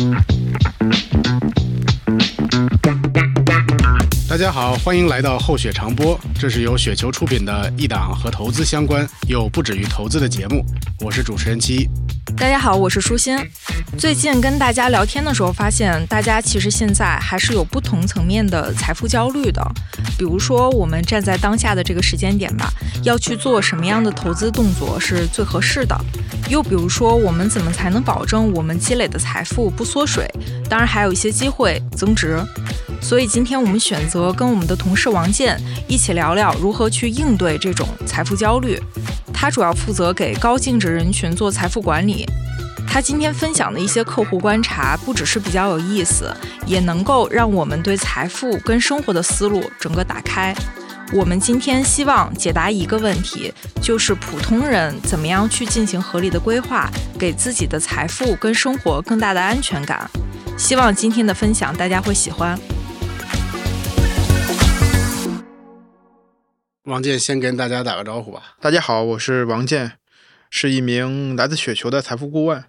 大大家好，欢迎来到厚雪长播，这是由雪球出品的一档和投资相关又不止于投资的节目。我是主持人七。大家好，我是舒心。最近跟大家聊天的时候，发现大家其实现在还是有不同层面的财富焦虑的。比如说，我们站在当下的这个时间点吧，要去做什么样的投资动作是最合适的？又比如说，我们怎么才能保证我们积累的财富不缩水？当然，还有一些机会增值。所以今天我们选择跟我们的同事王健一起聊聊如何去应对这种财富焦虑。他主要负责给高净值人群做财富管理。他今天分享的一些客户观察，不只是比较有意思，也能够让我们对财富跟生活的思路整个打开。我们今天希望解答一个问题，就是普通人怎么样去进行合理的规划，给自己的财富跟生活更大的安全感。希望今天的分享大家会喜欢。王健先跟大家打个招呼吧。大家好，我是王健，是一名来自雪球的财富顾问。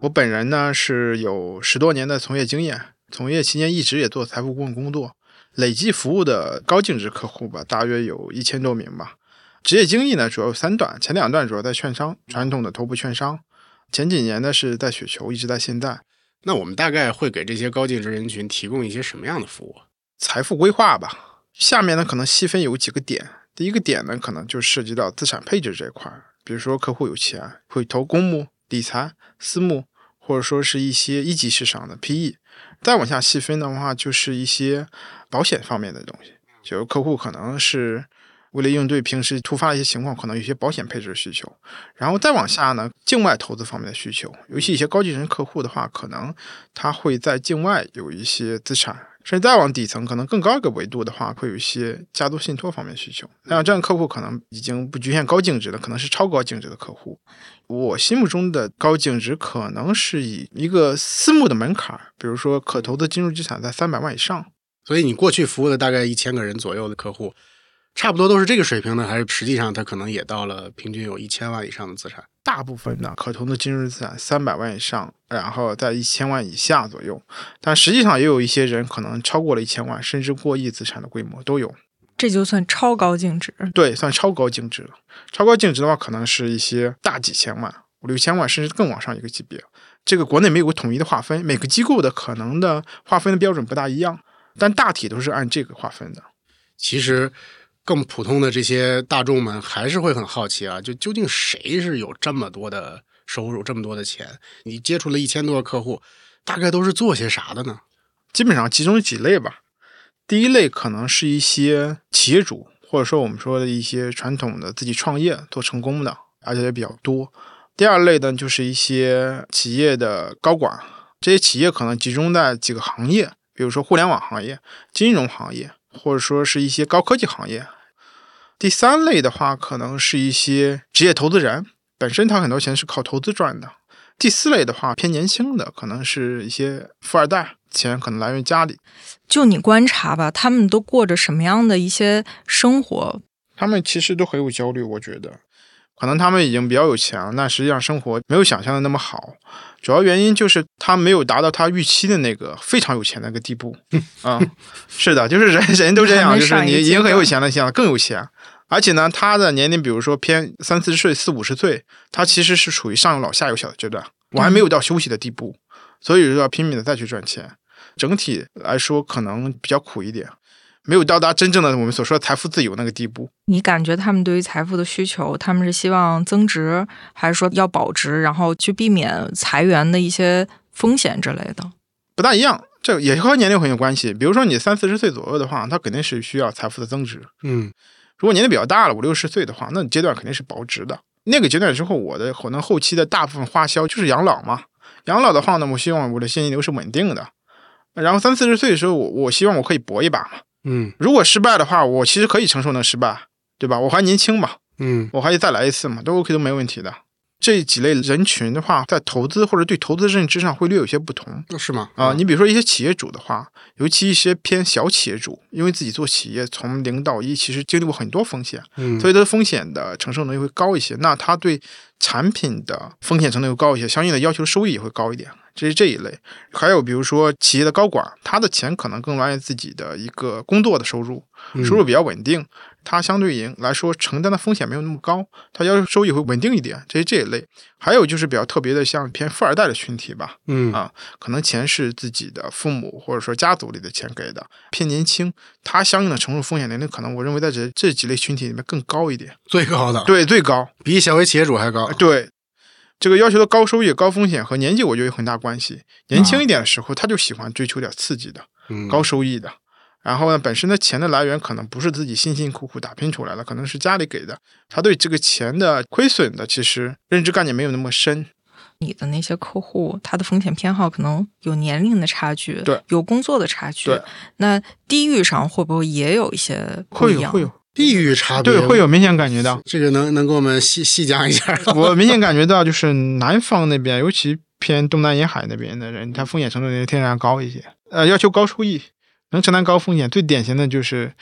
我本人呢是有十多年的从业经验，从业期间一直也做财富顾问工作，累计服务的高净值客户吧，大约有一千多名吧。职业经历呢主要有三段，前两段主要在券商，传统的头部券商；前几年呢是在雪球，一直在现在。那我们大概会给这些高净值人群提供一些什么样的服务？财富规划吧。下面呢可能细分有几个点。第一个点呢，可能就涉及到资产配置这一块儿，比如说客户有钱会投公募、理财、私募，或者说是一些一级市场的 PE。再往下细分的话，就是一些保险方面的东西，就是客户可能是为了应对平时突发一些情况，可能有些保险配置的需求。然后再往下呢，境外投资方面的需求，尤其一些高净值客户的话，可能他会在境外有一些资产。甚至再往底层，可能更高一个维度的话，会有一些家族信托方面需求。那这样客户可能已经不局限高净值了，可能是超高净值的客户。我心目中的高净值，可能是以一个私募的门槛，比如说可投资金融资产在三百万以上。所以你过去服务的大概一千个人左右的客户，差不多都是这个水平呢，还是实际上他可能也到了平均有一千万以上的资产？大部分的，可投的金融资产三百万以上，然后在一千万以下左右。但实际上也有一些人可能超过了一千万，甚至过亿资产的规模都有。这就算超高净值？对，算超高净值了。超高净值的话，可能是一些大几千万、五六千万，甚至更往上一个级别。这个国内没有个统一的划分，每个机构的可能的划分的标准不大一样，但大体都是按这个划分的。其实。更普通的这些大众们还是会很好奇啊，就究竟谁是有这么多的收入、这么多的钱？你接触了一千多个客户，大概都是做些啥的呢？基本上集中几类吧。第一类可能是一些企业主，或者说我们说的一些传统的自己创业做成功的，而且也比较多。第二类呢，就是一些企业的高管，这些企业可能集中在几个行业，比如说互联网行业、金融行业。或者说是一些高科技行业。第三类的话，可能是一些职业投资人，本身他很多钱是靠投资赚的。第四类的话，偏年轻的，可能是一些富二代，钱可能来源于家里。就你观察吧，他们都过着什么样的一些生活？他们其实都很有焦虑，我觉得。可能他们已经比较有钱了，但实际上生活没有想象的那么好。主要原因就是他没有达到他预期的那个非常有钱那个地步。啊，是的，就是人人都这样，就是你已经很有钱了，想更有钱。而且呢，他的年龄，比如说偏三四十岁、四五十岁，他其实是处于上有老下有小的阶段，我还没有到休息的地步，所以就要拼命的再去赚钱。整体来说，可能比较苦一点。没有到达真正的我们所说的财富自由那个地步。你感觉他们对于财富的需求，他们是希望增值，还是说要保值，然后去避免裁员的一些风险之类的？不大一样，这也和年龄很有关系。比如说你三四十岁左右的话，他肯定是需要财富的增值。嗯，如果年龄比较大了，五六十岁的话，那阶段肯定是保值的。那个阶段之后，我的可能后期的大部分花销就是养老嘛。养老的话呢，我希望我的现金流是稳定的。然后三四十岁的时候，我我希望我可以搏一把嘛。嗯，如果失败的话，我其实可以承受那失败，对吧？我还年轻嘛，嗯，我还可以再来一次嘛，都 OK 都没问题的。这几类人群的话，在投资或者对投资认知上会略有些不同，是吗？啊，你比如说一些企业主的话，尤其一些偏小企业主，因为自己做企业从零到一，其实经历过很多风险，嗯，所以他的风险的承受能力会高一些。那他对产品的风险程度又高一些，相应的要求收益也会高一点。这是这一类。还有比如说企业的高管，他的钱可能更来源自己的一个工作的收入，收入比较稳定，他相对应来说承担的风险没有那么高，它要收益会稳定一点。这是这一类。还有就是比较特别的，像偏富二代的群体吧，嗯啊，可能钱是自己的父母或者说家族里的钱给的，偏年轻，他相应的承受风险年龄可能我认为在这这几类群体里面更高一点，最高的，对，最高，比小微企业主还高。对。这个要求的高收益、高风险和年纪，我觉得有很大关系。年轻一点的时候，他就喜欢追求点刺激的、嗯高收益的。然后呢，本身的钱的来源可能不是自己辛辛苦苦打拼出来的，可能是家里给的。他对这个钱的亏损的，其实认知概念没有那么深。你的那些客户，他的风险偏好可能有年龄的差距，对，有工作的差距，对。那地域上会不会也有一些不一样？会有会有地域差别，对，会有明显感觉到。这个能能给我们细细讲一下？我明显感觉到，就是南方那边，尤其偏东南沿海那边的人，他风险程度天然高一些。呃，要求高收益，能承担高风险，最典型的就是，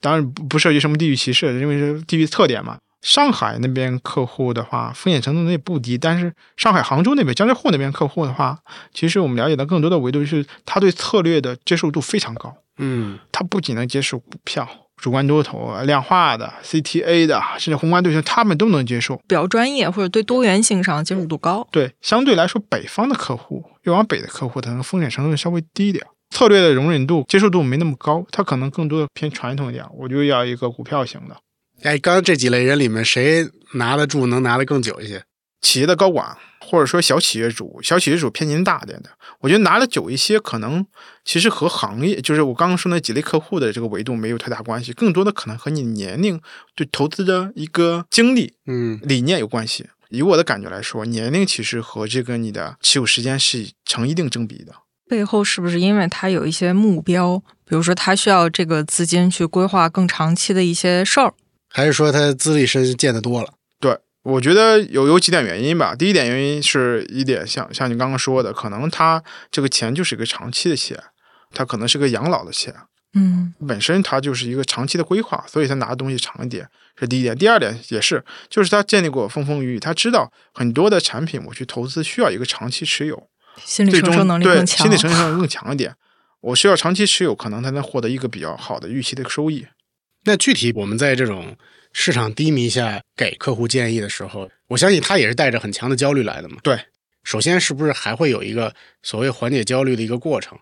当然不不涉及什么地域歧视，因为是地域特点嘛。上海那边客户的话，风险程度也不低，但是上海、杭州那边、江浙沪那边客户的话，其实我们了解到更多的维度是，他对策略的接受度非常高。嗯，他不仅能接受股票、主观多头、量化的、CTA 的，甚至宏观对象，他们都能接受。比较专业或者对多元性上接受度高。对，相对来说，北方的客户，越往北的客户，可能风险程度稍微低一点，策略的容忍度、接受度没那么高，他可能更多的偏传统一点。我就要一个股票型的。哎，刚刚这几类人里面，谁拿得住，能拿得更久一些？企业的高管，或者说小企业主，小企业主偏年龄大一点的，我觉得拿得久一些，可能其实和行业，就是我刚刚说那几类客户的这个维度没有太大关系，更多的可能和你年龄、对投资的一个经历、嗯理念有关系。以我的感觉来说，年龄其实和这个你的持有时间是成一定正比的。背后是不是因为他有一些目标，比如说他需要这个资金去规划更长期的一些事儿？还是说他资历深，见得多了？对，我觉得有有几点原因吧。第一点原因是一点像像你刚刚说的，可能他这个钱就是一个长期的钱，他可能是个养老的钱，嗯本身它就是一个长期的规划，所以他拿的东西长一点，是第一点。第二点也是，就是他建立过风风雨雨，他知道很多的产品我去投资需要一个长期持有，心理承受能力更强。心理承受能力更强一点。我需要长期持有，可能才能获得一个比较好的预期的收益。那具体我们在这种市场低迷下给客户建议的时候，我相信他也是带着很强的焦虑来的嘛。对，首先是不是还会有一个所谓缓解焦虑的一个过程？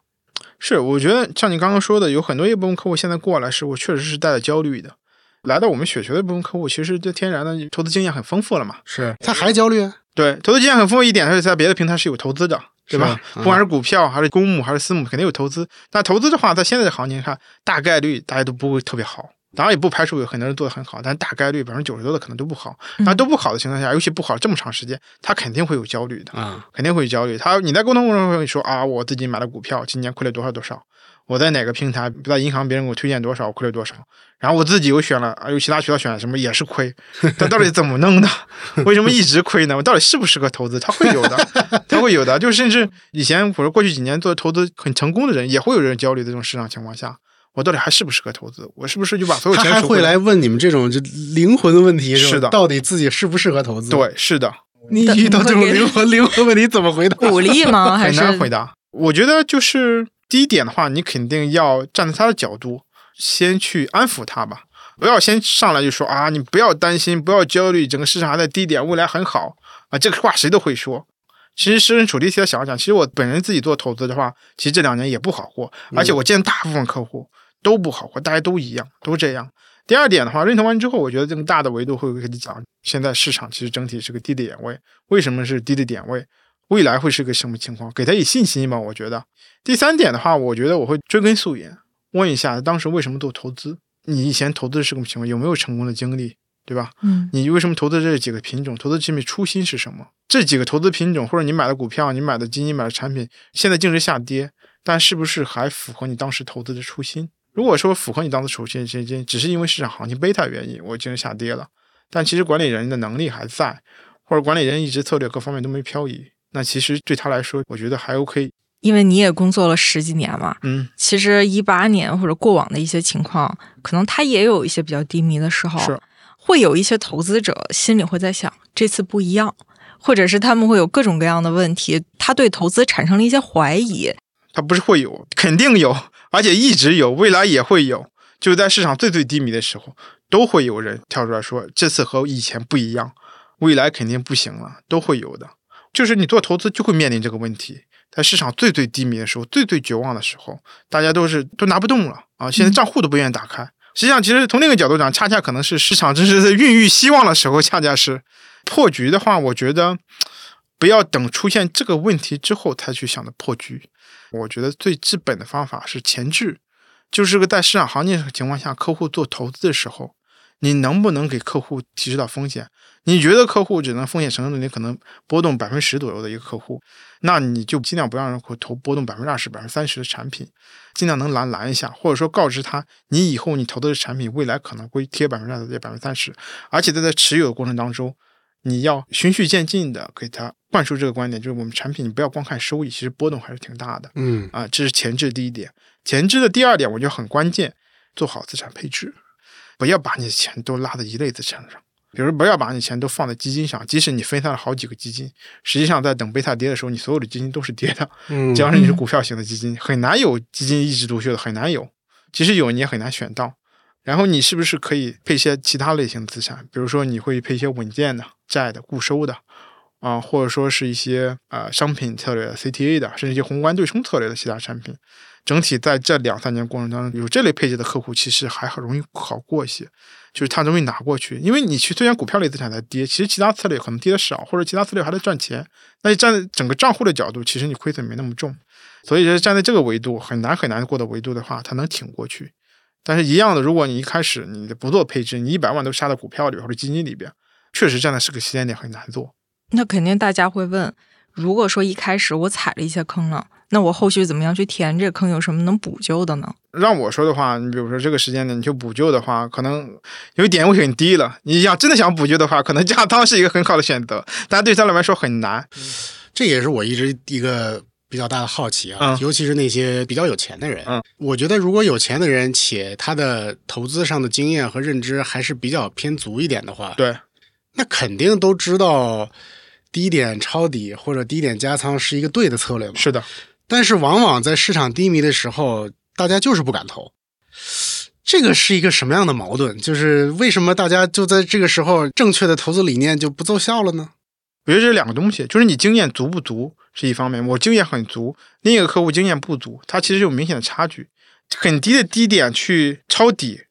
是，我觉得像你刚刚说的，有很多一部分客户现在过来是我确实是带着焦虑的。来到我们雪球的部分客户，其实就天然的投资经验很丰富了嘛。是他还焦虑啊？对，投资经验很丰富一点，他是在别的平台是有投资的，对吧？不管是股票还是公募还是私募，肯定有投资。那投资的话，在现在的行情看，大概率大家都不会特别好。当然也不排除有很多人做的很好，但大概率百分之九十多的可能都不好。那都不好的情况下，尤其不好这么长时间，他肯定会有焦虑的。嗯，肯定会焦虑。他你在沟通过程中你说啊，我自己买了股票，今年亏了多少多少，我在哪个平台，在银行别人给我推荐多少，我亏了多少，然后我自己又选了，啊，有其他渠道选了什么也是亏，他到底怎么弄的？为什么一直亏呢？我到底适不适合投资？他会有的，他会有的。就甚至以前我说过去几年做投资很成功的人，也会有人焦虑的这种市场情况下。我到底还适不适合投资？我是不是就把所有他还会来问你们这种就灵魂的问题，吧是的到底自己适不适合投资？，对，是的，你遇到这种灵魂灵魂问题怎么回答？鼓励吗？还很是难回答。我觉得就是第一点的话，你肯定要站在他的角度，先去安抚他吧，不要先上来就说啊，你不要担心，不要焦虑，整个市场还在低点，未来很好啊，这个话谁都会说。其实设身处地替他想想，其实我本人自己做投资的话，其实这两年也不好过，而且我见大部分客户都不好过，大家都一样，都这样。第二点的话，认同完之后，我觉得这个大的维度会跟你讲，现在市场其实整体是个低的点位，为什么是低的点位？未来会是个什么情况？给他以信心吧。我觉得第三点的话，我觉得我会追根溯源，问一下当时为什么做投资？你以前投资是什么情况？有没有成功的经历？对吧？嗯你为什么投资这几个品种？投资这面初心是什么？这几个投资品种，或者你买的股票、你买的基金、买的产品，现在净值下跌，但是不是还符合你当时投资的初心？如果说符合你当时初心，这这只是因为市场行情贝塔原因，我净值下跌了，但其实管理人的能力还在，或者管理人一直策略各方面都没漂移，那其实对他来说，我觉得还 OK。因为你也工作了十几年嘛，嗯，其实一八年或者过往的一些情况，可能他也有一些比较低迷的时候，是会有一些投资者心里会在想，这次不一样，或者是他们会有各种各样的问题，他对投资产生了一些怀疑。他不是会有，肯定有，而且一直有，未来也会有。就是在市场最最低迷的时候，都会有人跳出来说这次和以前不一样，未来肯定不行了，都会有的。就是你做投资就会面临这个问题，在市场最最低迷的时候，最最绝望的时候，大家都是都拿不动了啊！现在账户都不愿意打开。实际上，其实从那个角度讲，恰恰可能是市场真是在孕育希望的时候，恰恰是破局的话，我觉得不要等出现这个问题之后才去想着破局。我觉得最基本的方法是前置，就是个在市场行情情况下，客户做投资的时候，你能不能给客户提示到风险？你觉得客户只能风险承受能力可能波动百分之十左右的一个客户，那你就尽量不让客户投波动百分之二十、百分之三十的产品，尽量能拦拦一下，或者说告知他，你以后你投的产品未来可能会贴百分之二十、百分之三十，而且在在持有的过程当中，你要循序渐进的给他灌输这个观点，就是我们产品你不要光看收益，其实波动还是挺大的。嗯啊，这是前置第一点。前置的第二点，我觉得很关键，做好资产配置，不要把你的钱都拉在一类资产上。比如不要把你钱都放在基金上，即使你分散了好几个基金，实际上在等贝塔跌的时候，你所有的基金都是跌的。嗯，只要是你是股票型的基金，很难有基金一枝独秀的，很难有。即使有，你也很难选到。然后你是不是可以配一些其他类型的资产？比如说你会配一些稳健的债的固收的啊，或者说是一些呃商品策略的 CTA 的，甚至一些宏观对冲策略的其他产品。整体在这两三年过程当中，有这类配置的客户，其实还很容易好过一些。就是他容易拿过去，因为你去虽然股票类资产在跌，其实其他策略可能跌的少，或者其他策略还在赚钱。那你站在整个账户的角度，其实你亏损没那么重。所以说站在这个维度很难很难过的维度的话，它能挺过去。但是，一样的，如果你一开始你不做配置，你一百万都杀到股票里或者基金里边，确实站在这个时间点很难做。那肯定大家会问，如果说一开始我踩了一些坑了，那我后续怎么样去填这个坑？有什么能补救的呢？让我说的话，你比如说这个时间点你去补救的话，可能有点会很低了。你要真的想补救的话，可能加仓是一个很好的选择，但对他来说很难。这也是我一直一个比较大的好奇啊，嗯尤其是那些比较有钱的人。嗯我觉得如果有钱的人，且他的投资上的经验和认知还是比较偏足一点的话，对，那肯定都知道低点抄底或者低点加仓是一个对的策略嘛。是的，但是往往在市场低迷的时候，大家就是不敢投。这个是一个什么样的矛盾？就是为什么大家就在这个时候，正确的投资理念就不奏效了呢？我觉得这两个东西，就是你经验足不足是一方面，我经验很足，另一个客户经验不足，它其实有明显的差距。很低的低点去抄底，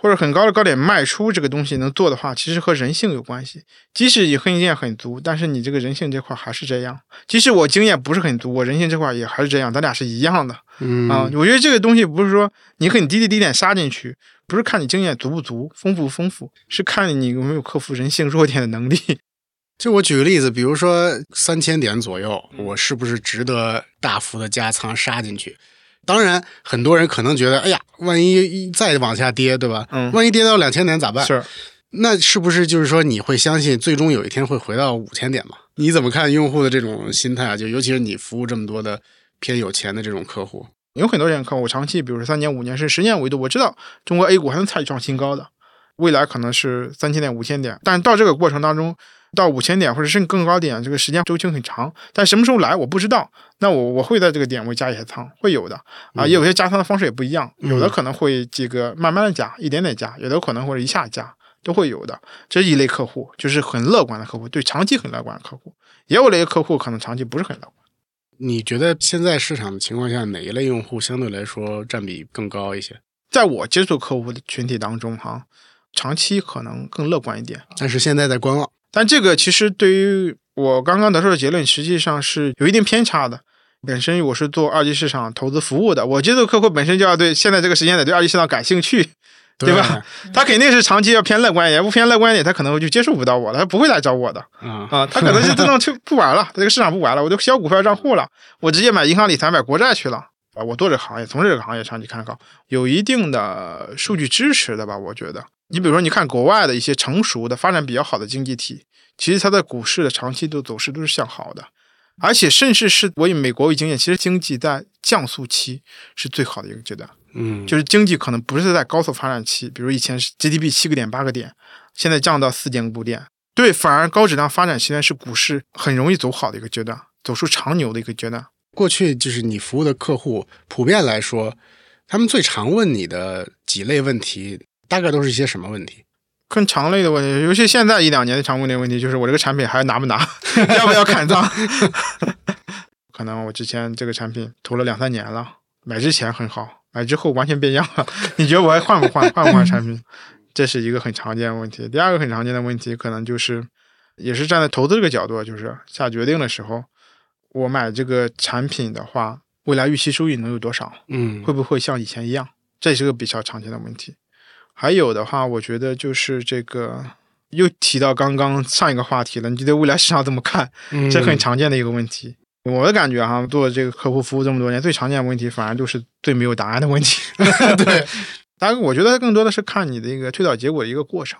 或者很高的高点卖出，这个东西能做的话，其实和人性有关系。即使你经验很足，但是你这个人性这块还是这样。即使我经验不是很足，我人性这块也还是这样，咱俩是一样的。嗯啊，我觉得这个东西不是说你很低的低点杀进去，不是看你经验足不足、丰富不丰富，是看你有没有克服人性弱点的能力。就我举个例子，比如说三千点左右，我是不是值得大幅的加仓杀进去？当然，很多人可能觉得，哎呀，万一一再往下跌，对吧？嗯万一跌到两千点咋办？是，那是不是就是说你会相信最终有一天会回到五千点嘛？你怎么看用户的这种心态啊？就尤其是你服务这么多的偏有钱的这种客户，有很多人客户长期，比如说三年、五年甚至十年维度，我知道中国 A 股还能再创新高的，未来可能是三千点、五千点，但是到这个过程当中，到五千点或者甚至更高点，这个时间周期很长，但什么时候来我不知道。那我我会在这个点位加一些仓，会有的啊，也有些加仓的方式也不一样，有的可能会这个慢慢的加，一点点加，有的可能或者一下加，都会有的。这一类客户，就是很乐观的客户，对长期很乐观的客户，也有类客户可能长期不是很乐观。你觉得现在市场的情况下，哪一类用户相对来说占比更高一些？在我接触客户的群体当中，哈，长期可能更乐观一点。但是现在在观望。但这个其实对于我刚刚得出的结论，实际上是有一定偏差的。本身我是做二级市场投资服务的，我接触客户本身就要对现在这个时间点对二级市场感兴趣，对吧？他肯定是长期要偏乐观一点，不偏乐观一点，他可能就接触不到我了，他不会来找我的啊啊，他可能是自动就不玩了，他这个市场不玩了，我就销股票账户了，我直接买银行理财、买国债去了啊。我做这个行业，从事这个行业长期看好，有一定的数据支持的吧？我觉得，你比如说，你看国外的一些成熟的、发展比较好的经济体，其实它的股市的长期的走势都是向好的。而且，甚至是我以美国为经验，其实经济在降速期是最好的一个阶段。嗯，就是经济可能不是在高速发展期，比如以前是 GDP 七个点、八个点，现在降到四点五点，对，反而高质量发展期段是股市很容易走好的一个阶段，走出长牛的一个阶段。过去就是你服务的客户，普遍来说，他们最常问你的几类问题，大概都是一些什么问题？更长类的问题，尤其现在一两年的常问的问题，就是我这个产品还拿不拿，要不要砍仓？可能我之前这个产品投了两三年了，买之前很好，买之后完全变样了。你觉得我还换不换？换不换产品？这是一个很常见的问题。第二个很常见的问题，可能就是也是站在投资这个角度，就是下决定的时候，我买这个产品的话，未来预期收益能有多少？嗯会不会像以前一样？这是个比较常见的问题。还有的话，我觉得就是这个又提到刚刚上一个话题了，你对未来市场怎么看？嗯这很常见的一个问题。我的感觉哈，做这个客户服务这么多年，最常见的问题反而就是最没有答案的问题。对，当然，我觉得更多的是看你的一个推导结果的一个过程。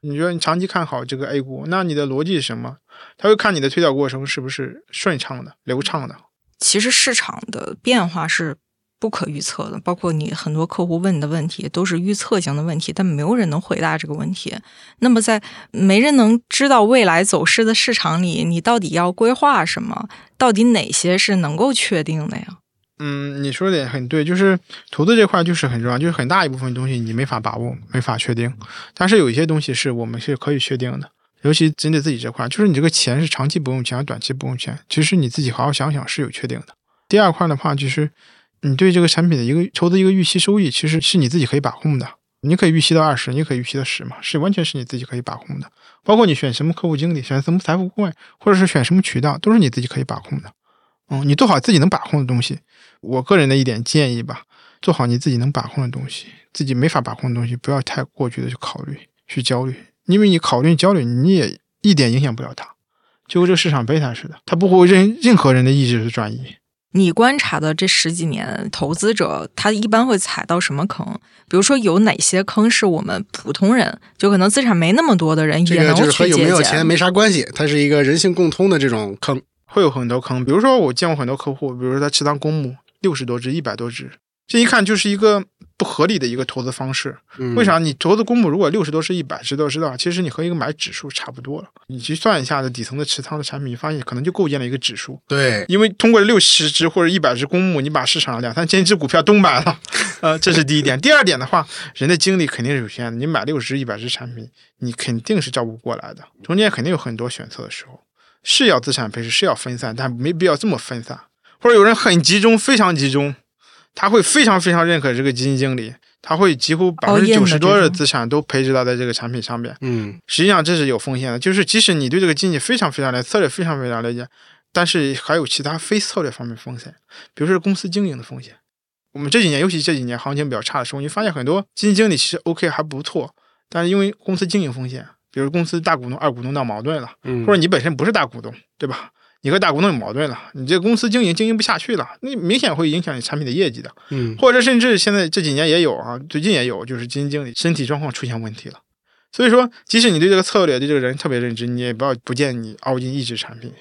你觉得你长期看好这个 A 股，那你的逻辑是什么？他会看你的推导过程是不是顺畅的、流畅的。其实市场的变化是不可预测的，包括你很多客户问你的问题都是预测型的问题，但没有人能回答这个问题。那么在没人能知道未来走势的市场里，你到底要规划什么？到底哪些是能够确定的呀？嗯，你说的也很对，就是投资这块就是很重要，就是很大一部分东西你没法把握、没法确定，但是有一些东西是我们是可以确定的。尤其针对自己这块，就是你这个钱是长期不用钱，还是短期不用钱，其实你自己好好想想是有确定的。第二块的话，就是你对这个产品的一个投资一个预期收益，其实是你自己可以把控的。你可以预期到二十，你可以预期到十嘛，是完全是你自己可以把控的。包括你选什么客户经理，选什么财富顾问，或者是选什么渠道，都是你自己可以把控的。嗯，你做好自己能把控的东西。我个人的一点建议吧，做好你自己能把控的东西，自己没法把控的东西，不要太过去的去考虑、去焦虑，因为你考虑、焦虑，你也一点影响不了它，就跟这个市场贝塔似的，它不会任任何人的意志去转移。你观察的这十几年，投资者他一般会踩到什么坑？比如说有哪些坑是我们普通人，就可能资产没那么多的人这个也能就是和有？没有钱没啥关系，它是一个人性共通的这种坑。会有很多坑，比如说我见过很多客户，比如说他持仓公募六十多只、一百多只，这一看就是一个不合理的一个投资方式。嗯为？啥？你投资公募如果六十多只、一百只都知道，其实你和一个买指数差不多了。你去算一下子底层的持仓的产品，你发现可能就构建了一个指数。对，因为通过六十只或者一百只公募，你把市场两三千只股票都买了，呃，这是第一点。第二点的话，人的精力肯定是有限的，你买六十只、一百只产品，你肯定是照顾不过来的，中间肯定有很多选择的时候，是要资产配置，是要分散，但没必要这么分散。或者有人很集中，非常集中，他会非常非常认可这个基金经理，他会几乎百分之九十多的资产都配置到在这个产品上面。嗯实际上这是有风险的，就是即使你对这个经济非常非常了解，策略非常非常了解，但是还有其他非策略方面风险，比如说公司经营的风险。我们这几年，尤其这几年行情比较差的时候，你发现很多基金经理其实 OK 还不错，但是因为公司经营风险，比如公司大股东、二股东闹矛盾了，嗯，或者你本身不是大股东，对吧？你和大股东有矛盾了，你这个公司经营经营不下去了，那明显会影响你产品的业绩的。嗯或者甚至现在这几年也有啊，最近也有，就是基金经理身体状况出现问题了。所以说，即使你对这个策略、对这个人特别认知，你也不要不建议你凹进一只产品，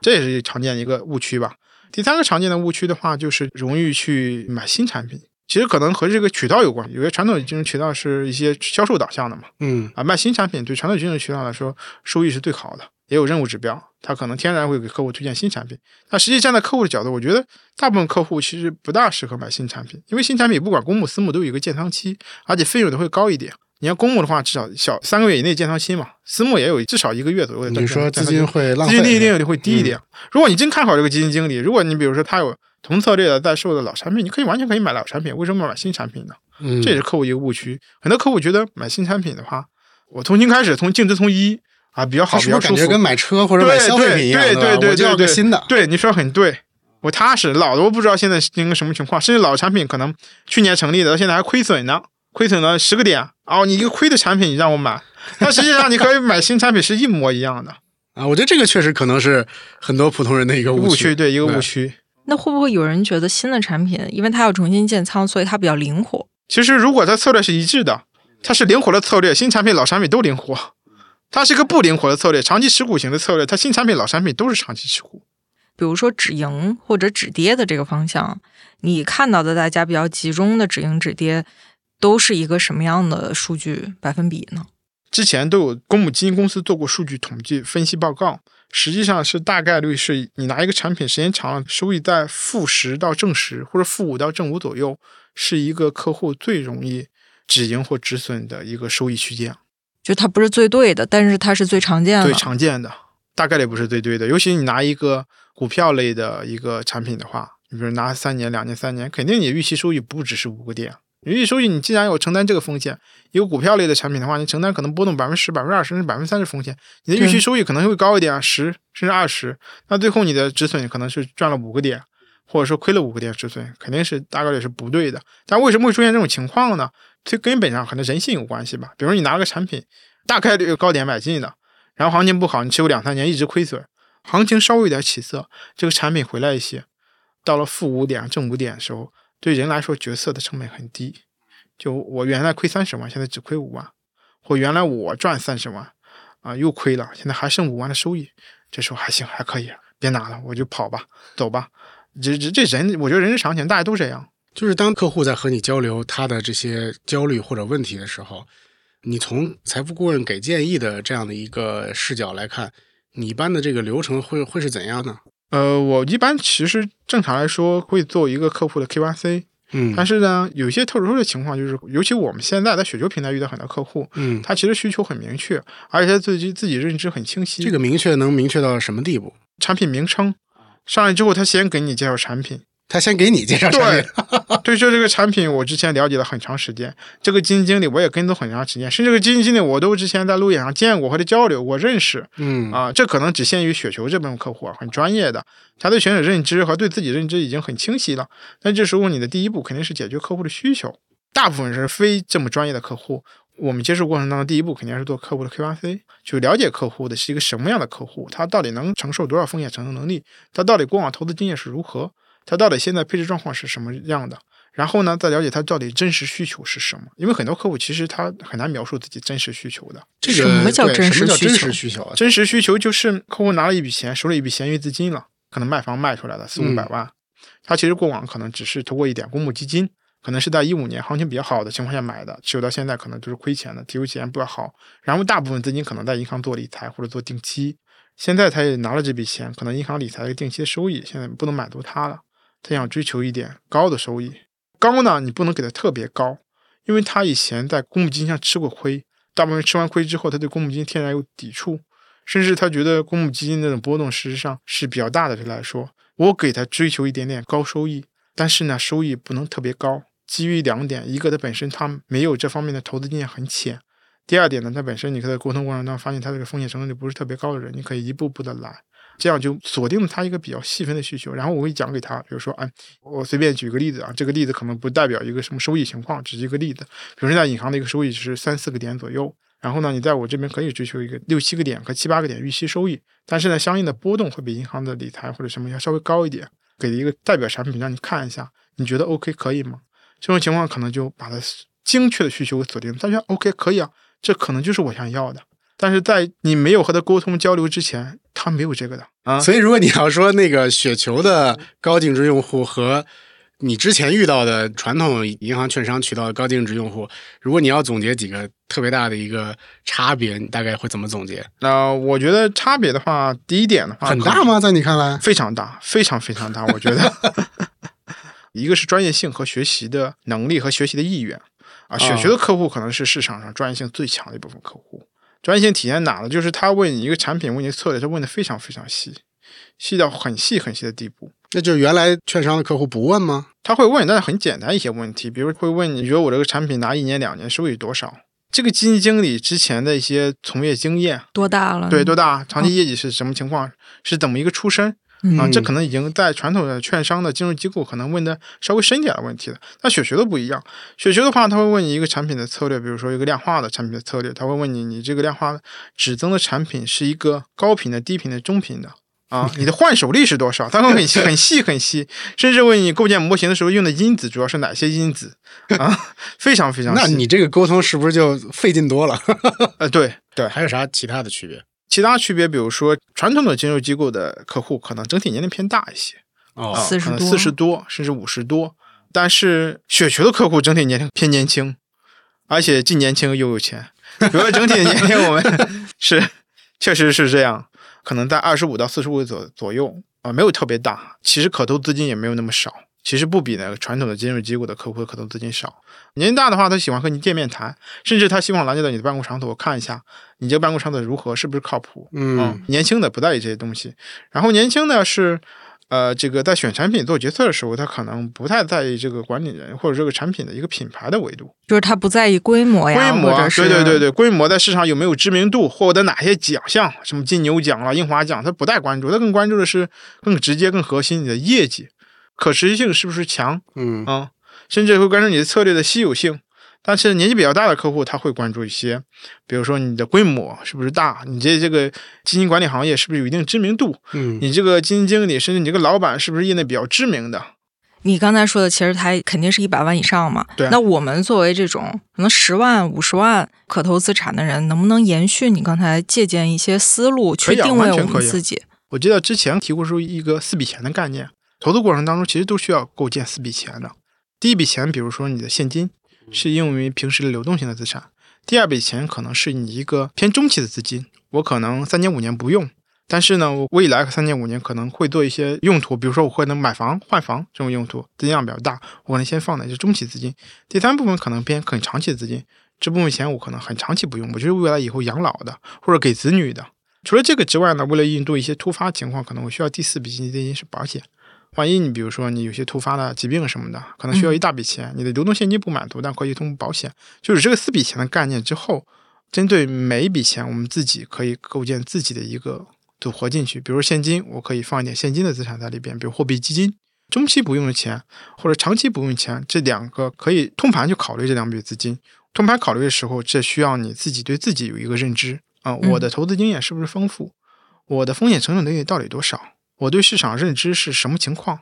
这也是常见的一个误区吧。第三个常见的误区的话，就是容易去买新产品。其实可能和这个渠道有关，有些传统金融渠道是一些销售导向的嘛，嗯啊，卖新产品对传统金融渠道来说收益是最好的，也有任务指标，他可能天然会给客户推荐新产品。那实际站在客户的角度，我觉得大部分客户其实不大适合买新产品，因为新产品不管公募私募都有一个建仓期，而且费用都会高一点。你要公募的话，至少小三个月以内建仓期嘛，私募也有至少一个月左右的建你。说资金会浪费，资金利率会低一点。如果你真看好这个基金经理，如果你比如说他有同策略的在售的老产品，你可以完全可以买老产品，为什么要买新产品呢？嗯，这也是客户一个误区。很多客户觉得买新产品的话，我从新开始，从净值从一啊比较好，比较舒服。感觉跟买车或者买对消费品一样，对吧对对我就要对对个新的，对，你说得很对。我踏实，老的我不知道现在是一个什么情况，甚至老产品可能去年成立的，到现在还亏损呢，亏损了十个点。哦，你一个亏的产品你让我买，那实际上你可以买新产品是一模一样的 啊，我觉得这个确实可能是很多普通人的一个误区，对，一个误区。那会不会有人觉得新的产品，因为它要重新建仓，所以它比较灵活？其实如果它策略是一致的，它是灵活的策略，新产品、老产品都灵活。它是一个不灵活的策略，长期持股型的策略，它新产品、老产品都是长期持股。比如说止盈或者止跌的这个方向，你看到的大家比较集中的止盈止跌，都是一个什么样的数据百分比呢？之前都有公募基金公司做过数据统计分析报告，实际上是大概率是你拿一个产品时间长了，收益在负十到正十或者负五到正五左右，是一个客户最容易止盈或止损的一个收益区间。就它不是最对的，但是它是最常见的。最常见的，大概率不是最对的。尤其你拿一个股票类的一个产品的话，你比如拿三年、两年、三年，肯定你预期收益不只是五个点。预期收益，你既然有承担这个风险，一个股票类的产品的话，你承担可能波动百分之十、百分之二十甚至百分之三十风险，你的预期收益可能会高一点啊，十甚至二十。那最后你的止损可能是赚了五个点，或者说亏了五个点止损，肯定是大概率是不对的。但为什么会出现这种情况呢？最根本上可能人性有关系吧。比如你拿个产品，大概率高点买进的，然后行情不好，你持有两三年一直亏损，行情稍微有点起色，这个产品回来一些，到了负五点、正五点的时候，对人来说决策的成本很低。就我原来亏三十万，现在只亏五万，或原来我赚三十万，啊、又亏了，现在还剩五万的收益，这时候还行，还可以，别拿了，我就跑吧，走吧。这这人，我觉得人之常情，大家都这样。就是当客户在和你交流他的这些焦虑或者问题的时候，你从财富顾问给建议的这样的一个视角来看，你一般的这个流程会会是怎样呢？呃，我一般其实正常来说会做一个客户的 KYC，嗯但是呢，有一些特殊的情况，就是尤其我们现在在雪球平台遇到很多客户，嗯，他其实需求很明确，而且他自己自己认知很清晰。这个明确能明确到什么地步？产品名称上来之后，他先给你介绍产品，他先给你介绍产对品，对，就这个产品，我之前了解了很长时间，这个基金经理我也跟踪很长时间，甚至这个基金经理我都之前在路演上见过或者交流过认识。嗯。啊，这可能只限于雪球这部分客户啊，很专业的，他对选手认知和对自己认知已经很清晰了。但这时候你的第一步肯定是解决客户的需求，大部分是非这么专业的客户。我们接触过程当中，第一步肯定是做客户的 KYC，就了解客户的是一个什么样的客户，他到底能承受多少风险承受能力，他到底过往投资经验是如何，他到底现在配置状况是什么样的，然后呢，再了解他到底真实需求是什么。因为很多客户其实他很难描述自己真实需求的。这个什么叫真实需求实需求啊？真实需求就是客户拿了一笔钱，手里一笔闲余资金了，可能卖房卖出来了四五百万，他其实过往可能只是通过一点公募基金，可能是在一五年行情比较好的情况下买的，持有到现在可能都是亏钱的，提出钱不好，然后大部分资金可能在银行做理财或者做定期，现在他也拿了这笔钱，可能银行理财的定期的收益现在不能满足他了，他想追求一点高的收益，高呢你不能给他特别高，因为他以前在公募基金上吃过亏，大部分吃完亏之后，他对公募基金天然有抵触，甚至他觉得公募基金那种波动事实上是比较大的。对他来说，我给他追求一点点高收益，但是呢，收益不能特别高。基于两点，一个他本身他没有这方面的投资经验很浅，第二点呢，他本身你跟他沟通过程当中发现他这个风险承受力不是特别高的人，你可以一步步的来，这样就锁定了他一个比较细分的需求。然后我会讲给他，比如说，哎，我随便举个例子啊，这个例子可能不代表一个什么收益情况，只是一个例子。比如说在银行的一个收益是三四个点左右，然后呢，你在我这边可以追求一个六七个点和七八个点预期收益，但是呢，相应的波动会比银行的理财或者什么要稍微高一点，给一个代表产品让你看一下，你觉得 OK 可以吗？这种情况可能就把它精确的需求给锁定，大家 OK 可以啊，这可能就是我想要的。但是在你没有和他沟通交流之前，他没有这个的啊。所以，如果你要说那个雪球的高净值用户和你之前遇到的传统银行券商渠道的高净值用户，如果你要总结几个特别大的一个差别，你大概会怎么总结？那、我觉得差别的话，第一点的话，很大吗？在你看来？非常大，非常非常大。我觉得，一个是专业性和学习的能力和学习的意愿啊。雪球的客户可能是市场上专业性最强的一部分客户。专业性体现哪呢？就是他问你一个产品，问你策略，他问的非常非常细，细到很细很细的地步。那就是原来券商的客户不问吗？他会问，但是很简单一些问题，比如会问你觉得我这个产品拿一年两年收益多少？这个基金经理之前的一些从业经验，多大了？对多大？长期业绩是什么情况？是怎么一个出身？嗯啊，这可能已经在传统的券商的金融机构可能问的稍微深一点的问题了。那雪球的不一样，雪球的话，他会问你一个产品的策略，比如说一个量化的产品的策略，他会问你，你这个量化指增的产品是一个高频的、低频的、中频的啊，你的换手率是多少？他会很细、很细、很细，甚至问你构建模型的时候用的因子主要是哪些因子啊，非常非常细。那你这个沟通是不是就费劲多了？呃，对对，还有啥其他的区别？其他区别，比如说传统的金融机构的客户可能整体年龄偏大一些。哦，40多四十多甚至五十多，但是雪球的客户整体年龄偏年轻，而且既年轻又有钱。比如说整体的年龄，我们是 确实是这样，可能在二十五到四十五左左右啊、没有特别大。其实可投资金也没有那么少，其实不比那个传统的金融机构的客户的可投资金少。年纪大的话，他喜欢和你见面谈，甚至他希望拦截到你的办公场所，我看一下你这个办公场所如何，是不是靠谱。嗯年轻的不在意这些东西，然后年轻的是，呃，这个在选产品做决策的时候，他可能不太在意这个管理人或者这个产品的一个品牌的维度，就是他不在意规模呀，规模啊，或者对对对对，规模在市场有没有知名度，获得哪些奖项，什么金牛奖啊、樱花奖，他不太关注，他更关注的是更直接、更核心你的业绩，可持续性是不是强嗯啊、甚至会关注你的策略的稀有性。但是年纪比较大的客户，他会关注一些，比如说你的规模是不是大，你这这个基金管理行业是不是有一定知名度，嗯你这个基金经理甚至你这个老板是不是业内比较知名的？你刚才说的，其实他肯定是一百万以上嘛。对啊那我们作为这种可能十万、五十万可投资产的人，能不能延续你刚才借鉴一些思路，去定位我完全可以啊们自己？我记得之前提过出一个四笔钱的概念，投资过程当中其实都需要构建四笔钱的。第一笔钱，比如说你的现金，是用于平时的流动性的资产；第二笔钱可能是你一个偏中期的资金，我可能三年五年不用，但是呢，我未来三年五年可能会做一些用途，比如说我会能买房换房这种用途，资金量比较大，我可能先放在这中期资金。第三部分可能偏很长期的资金，这部分钱我可能很长期不用，我就是未来以后养老的或者给子女的。除了这个之外呢，为了应对一些突发情况，可能我需要第四笔资金是保险。万一你比如说你有些突发的疾病什么的，可能需要一大笔钱，你的流动现金不满足，但可以通过保险。就是这个四笔钱的概念之后，针对每一笔钱，我们自己可以构建自己的一个组合进去。比如现金，我可以放一点现金的资产在里边，比如货币基金。中期不用的钱或者长期不用的钱，这两个可以通盘去考虑这两笔资金。通盘考虑的时候，这需要你自己对自己有一个认知啊、嗯我的投资经验是不是丰富？我的风险承受能力到底多少？我对市场认知是什么情况？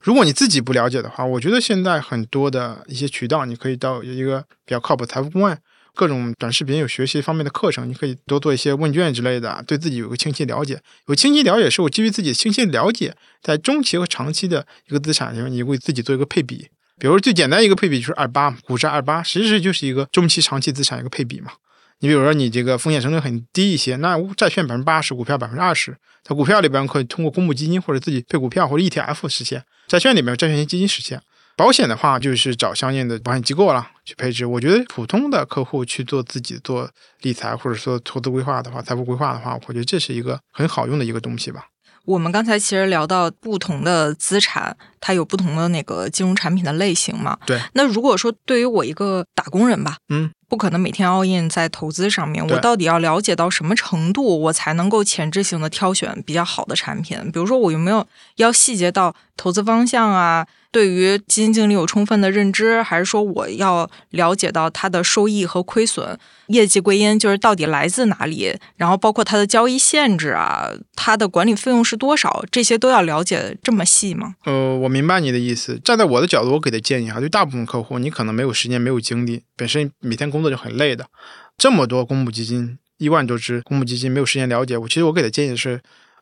如果你自己不了解的话，我觉得现在很多的一些渠道，你可以到一个比较靠谱的财富公案，各种短视频有学习方面的课程，你可以多做一些问卷之类的，对自己有个清晰了解。有清晰了解是我基于自己的清晰了解，在中期和长期的一个资产里面，你为自己做一个配比。比如最简单一个配比就是二八，股债二八，实质就是一个中期、长期资产一个配比嘛。你比如说你这个风险成本很低一些，那债券百分之八十，股票百分之二十，在股票里边可以通过公募基金或者自己配股票或者 ETF 实现，债券里面债券型基金实现。保险的话，就是找相应的保险机构了去配置。我觉得普通的客户去做自己做理财或者说投资规划的话，财富规划的话，我觉得这是一个很好用的一个东西吧。我们刚才其实聊到不同的资产，它有不同的那个金融产品的类型嘛。对。那如果说对于我一个打工人吧，嗯，不可能每天 all in 在投资上面，我到底要了解到什么程度，我才能够前置性的挑选比较好的产品？比如说，我有没有要细节到投资方向啊？对于基金经理有充分的认知，还是说我要了解到它的收益和亏损、业绩归因，就是到底来自哪里？然后包括它的交易限制啊，它的管理费用是多少？这些都要了解这么细吗？呃，我明白你的意思。站在我的角度，我给的建议哈，对大部分客户，你可能没有时间，没有精力，本身每天工作就很累的，这么多公募基金，一万多只公募基金，没有时间了解。我其实我给的建议是，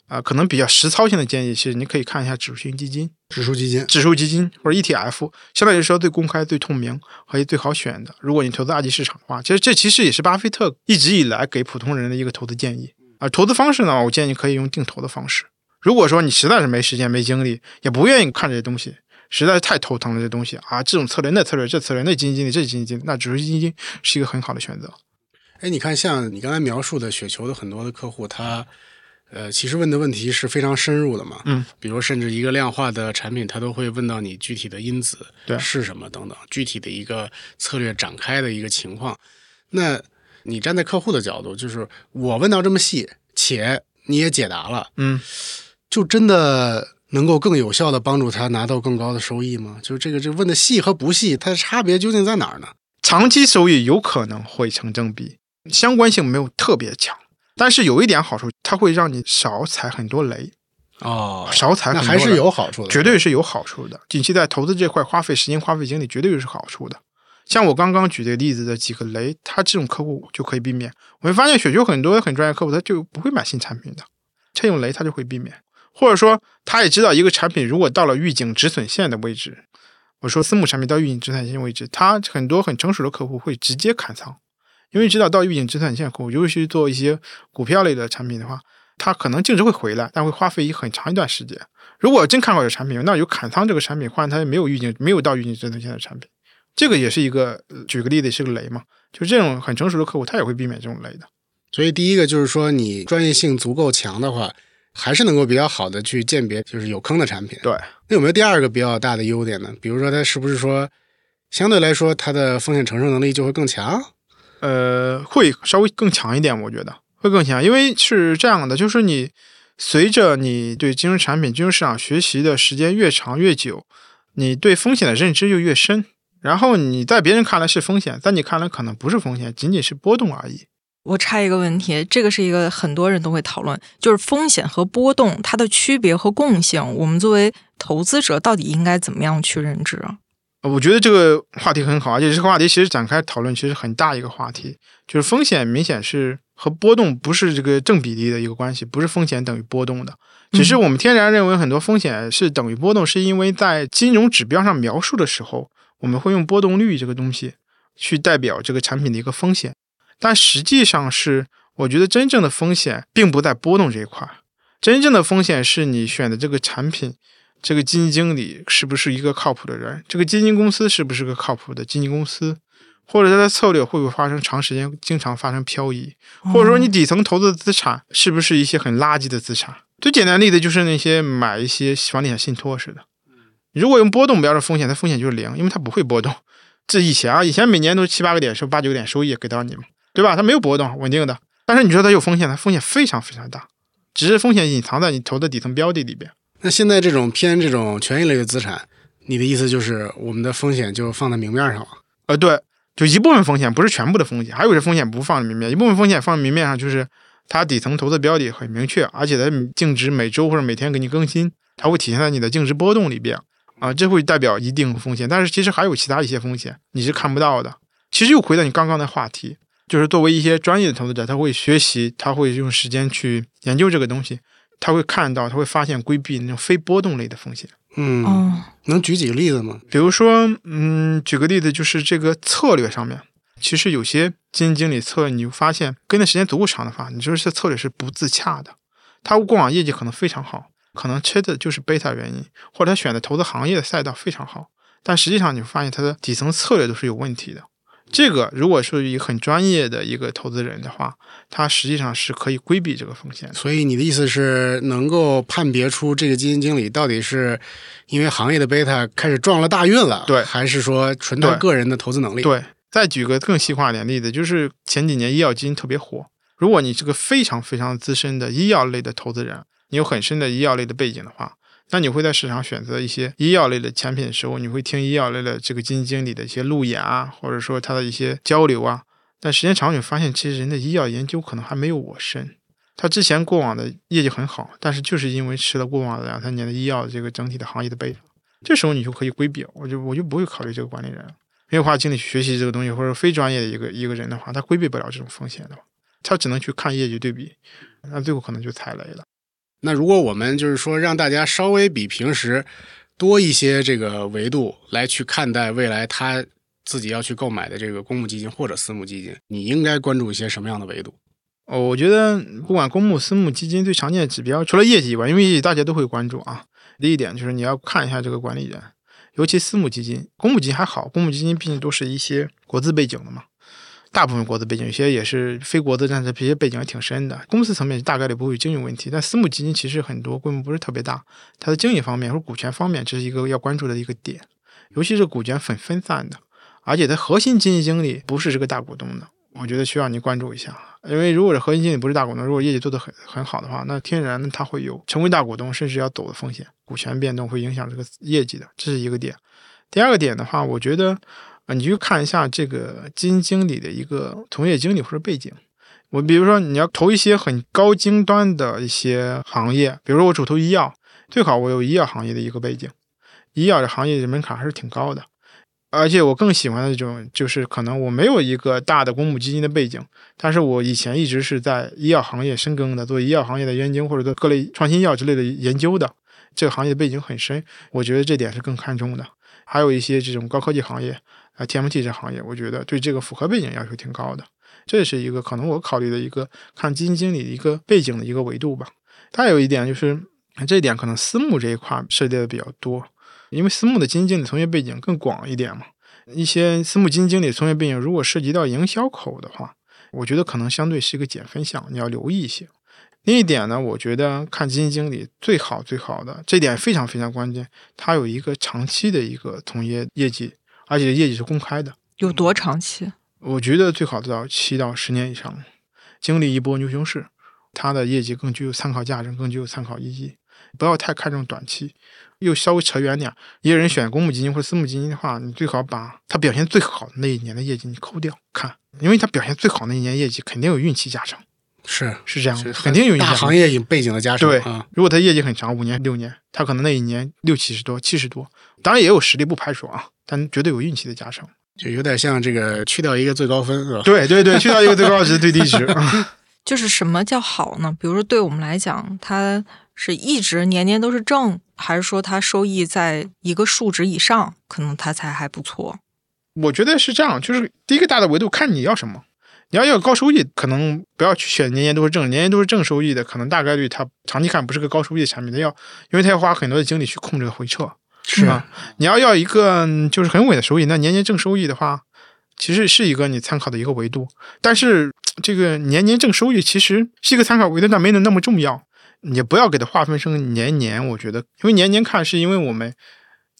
啊、可能比较实操性的建议是，你可以看一下指数型基金、指数基金，指数基金或者 ETF，相对来说最公开、最透明和最好选的。如果你投资二级市场的话，其实这其实也是巴菲特一直以来给普通人的一个投资建议。而投资方式呢，我建议可以用定投的方式。如果说你实在是没时间、没精力，也不愿意看这些东西，实在是太头疼了，这东西啊，这种策略、那策略、这策略、那基金经理、这基金经理，那指数基金是一个很好的选择。哎，你看，像你刚才描述的雪球的很多的客户，他呃，其实问的问题是非常深入的嘛。嗯，比如甚至一个量化的产品，他都会问到你具体的因子是什么等等，具体的一个策略展开的一个情况。那你站在客户的角度，就是我问到这么细，且你也解答了，嗯，就真的能够更有效的帮助他拿到更高的收益吗？就是这个这问的细和不细，它的差别究竟在哪儿呢？长期收益有可能会成正比，相关性没有特别强，但是有一点好处，它会让你少踩很多雷，哦，少踩还是很多雷有好处的，绝对是有好处的。近期在投资这块花费时间、花费精力，绝对是好处的。像我刚刚举的例子的几个雷，他这种客户就可以避免。我会发现雪球很多很专业客户，他就不会买新产品的，这种雷他就会避免，或者说他也知道一个产品如果到了预警止损线的位置，我说私募产品到预警止损线位置，他很多很成熟的客户会直接砍仓，因为知道到预警值很现户，尤其是做一些股票类的产品的话，它可能净值会回来，但会花费一很长一段时间。如果真看好这产品，那有砍仓这个产品换它没有预警、没有到预警止损线的产品，这个也是一个举个例子是个雷嘛。就这种很成熟的客户，他也会避免这种雷的。所以第一个就是说，你专业性足够强的话，还是能够比较好的去鉴别就是有坑的产品。对，那有没有第二个比较大的优点呢？比如说，它是不是说相对来说它的风险承受能力就会更强？呃，会稍微更强一点，我觉得会更强，因为是这样的，就是你随着你对金融产品、金融市场学习的时间越长越久，你对风险的认知就越深。然后你在别人看来是风险，在你看来可能不是风险，仅仅是波动而已。我插一个问题，这个是一个很多人都会讨论，就是风险和波动它的区别和共性，我们作为投资者到底应该怎么样去认知啊？我觉得这个话题很好，而且这个话题其实展开讨论其实很大一个话题，就是风险明显是和波动不是这个正比例的一个关系，不是风险等于波动的，只是我们天然认为很多风险是等于波动，是因为在金融指标上描述的时候，我们会用波动率这个东西去代表这个产品的一个风险，但实际上是我觉得真正的风险并不在波动这一块，真正的风险是你选的这个产品。这个基金经理是不是一个靠谱的人？这个基金公司是不是个靠谱的基金公司？或者它的策略会不会发生长时间经常发生漂移？或者说你底层投资的资产是不是一些很垃圾的资产？最简单例子就是那些买一些房地产信托似的。如果用波动标准风险，它风险就是零，因为它不会波动。这以前啊，以前每年都是七八个点收八九个点收益给到你们，对吧？它没有波动，稳定的。但是你说它有风险，它风险非常非常大，只是风险隐藏在你投的底层标的里边。那现在这种偏这种权益类的资产，你的意思就是我们的风险就放在明面上了？呃，对，就一部分风险，不是全部的风险，还有些风险不放在明面，一部分风险放在明面上，就是它底层投资标的很明确，而且它净值每周或者每天给你更新，它会体现在你的净值波动里边啊，这会代表一定风险。但是其实还有其他一些风险你是看不到的。其实又回到你刚刚的话题，就是作为一些专业的投资者，他会学习，他会用时间去研究这个东西。他会看到，他会发现规避那种非波动类的风险。嗯，能举几个例子吗？比如说，嗯，举个例子，就是这个策略上面，其实有些基金经理策略，你就发现跟的时间足够长的话，你就是这策略是不自洽的。他过往业绩可能非常好，可能缺的就是贝塔原因，或者他选的投资行业的赛道非常好，但实际上你会发现他的底层策略都是有问题的。这个如果是一个很专业的一个投资人的话，他实际上是可以规避这个风险的。所以你的意思是能够判别出这个基金经理到底是因为行业的贝塔开始撞了大运了，对，还是说纯他个人的投资能力？对。再举个更细化点例子，就是前几年医药基金特别火，如果你是个非常非常资深的医药类的投资人，你有很深的医药类的背景的话。那你会在市场选择一些医药类的产品的时候，你会听医药类的这个基金经理的一些路演啊，或者说他的一些交流啊。但时间长，你发现其实人的医药研究可能还没有我深。他之前过往的业绩很好，但是就是因为吃了过往的两三年的医药这个整体的行业的背，这时候你就可以规避，我就我就不会考虑这个管理人，没有花精力去学习这个东西，或者非专业的一个一个人的话，他规避不了这种风险的，他只能去看业绩对比，那最后可能就踩雷了。那如果我们就是说让大家稍微比平时多一些这个维度来去看待未来他自己要去购买的这个公募基金或者私募基金，你应该关注一些什么样的维度？哦，我觉得不管公募、私募基金最常见的指标，除了业绩以外，因为业绩大家都会关注啊。第一点就是你要看一下这个管理人，尤其私募基金、公募基金还好，公募基金毕竟都是一些国资背景的嘛。大部分国资背景，有些也是非国资，但是这些背景还挺深的。公司层面大概率不会有经营问题，但私募基金其实很多规模不是特别大，它的经营方面或者股权方面，这是一个要关注的一个点。尤其是股权很分散的，而且它核心基金经理不是这个大股东的，我觉得需要你关注一下。因为如果是核心经理不是大股东，如果业绩做得很很好的话，那天然它会有成为大股东甚至要走的风险，股权变动会影响这个业绩的，这是一个点。第二个点的话，我觉得。你去看一下这个基金经理的一个从业经历或者背景。我比如说，你要投一些很高精端的一些行业，比如说我主投医药，最好我有医药行业的一个背景。医药的行业的门槛还是挺高的，而且我更喜欢的这种就是可能我没有一个大的公募基金的背景，但是我以前一直是在医药行业深耕的，做医药行业的研究或者做各类创新药之类的研究的，这个行业背景很深，我觉得这点是更看重的。还有一些这种高科技行业，啊 TMT 这行业，我觉得对这个符合背景要求挺高的。这是一个可能我考虑的一个看基金经理的一个背景的一个维度吧。再有一点就是这一点可能私募这一块涉及的比较多，因为私募的基金经理从业背景更广一点嘛。一些私募基金经理从业背景如果涉及到营销口的话，我觉得可能相对是一个减分项，你要留意一些。另一点呢，我觉得看基金经理最好最好的这点非常非常关键，他有一个长期的一个从业业绩，而且业绩是公开的。有多长期？我觉得最好到七到十年以上，经历一波牛熊市，它的业绩更具有参考价值，更具有参考意义。不要太看重短期。又稍微扯远点，一个人选公募基金或者私募基金的话，你最好把他表现最好的那一年的业绩你抠掉看，因为他表现最好那一年业绩肯定有运气加成。是是这样，肯定有大行业背景的加成。对，如果他业绩很强，五年六年，他可能那一年六七十多、七十多，当然也有实力不排除啊，但绝对有运气的加成。就有点像这个去掉一个最高分，是吧？对对对，去掉一个最高值、最低值。就是什么叫好呢？比如说对我们来讲，它是一直年年都是正，还是说它收益在一个数值以上，可能它才还不错？我觉得是这样，就是第一个大的维度看你要什么。你要要高收益，可能不要去选年年都是正，年年都是正收益的，可能大概率它长期看不是个高收益的产品。它要，因为它要花很多的精力去控制回撤，是吧？你要要一个就是很稳的收益，那年年正收益的话，其实是一个你参考的一个维度。但是这个年年正收益其实是一个参考维度，但没有那么重要。你不要给它划分成年年，我觉得，因为年年看是因为我们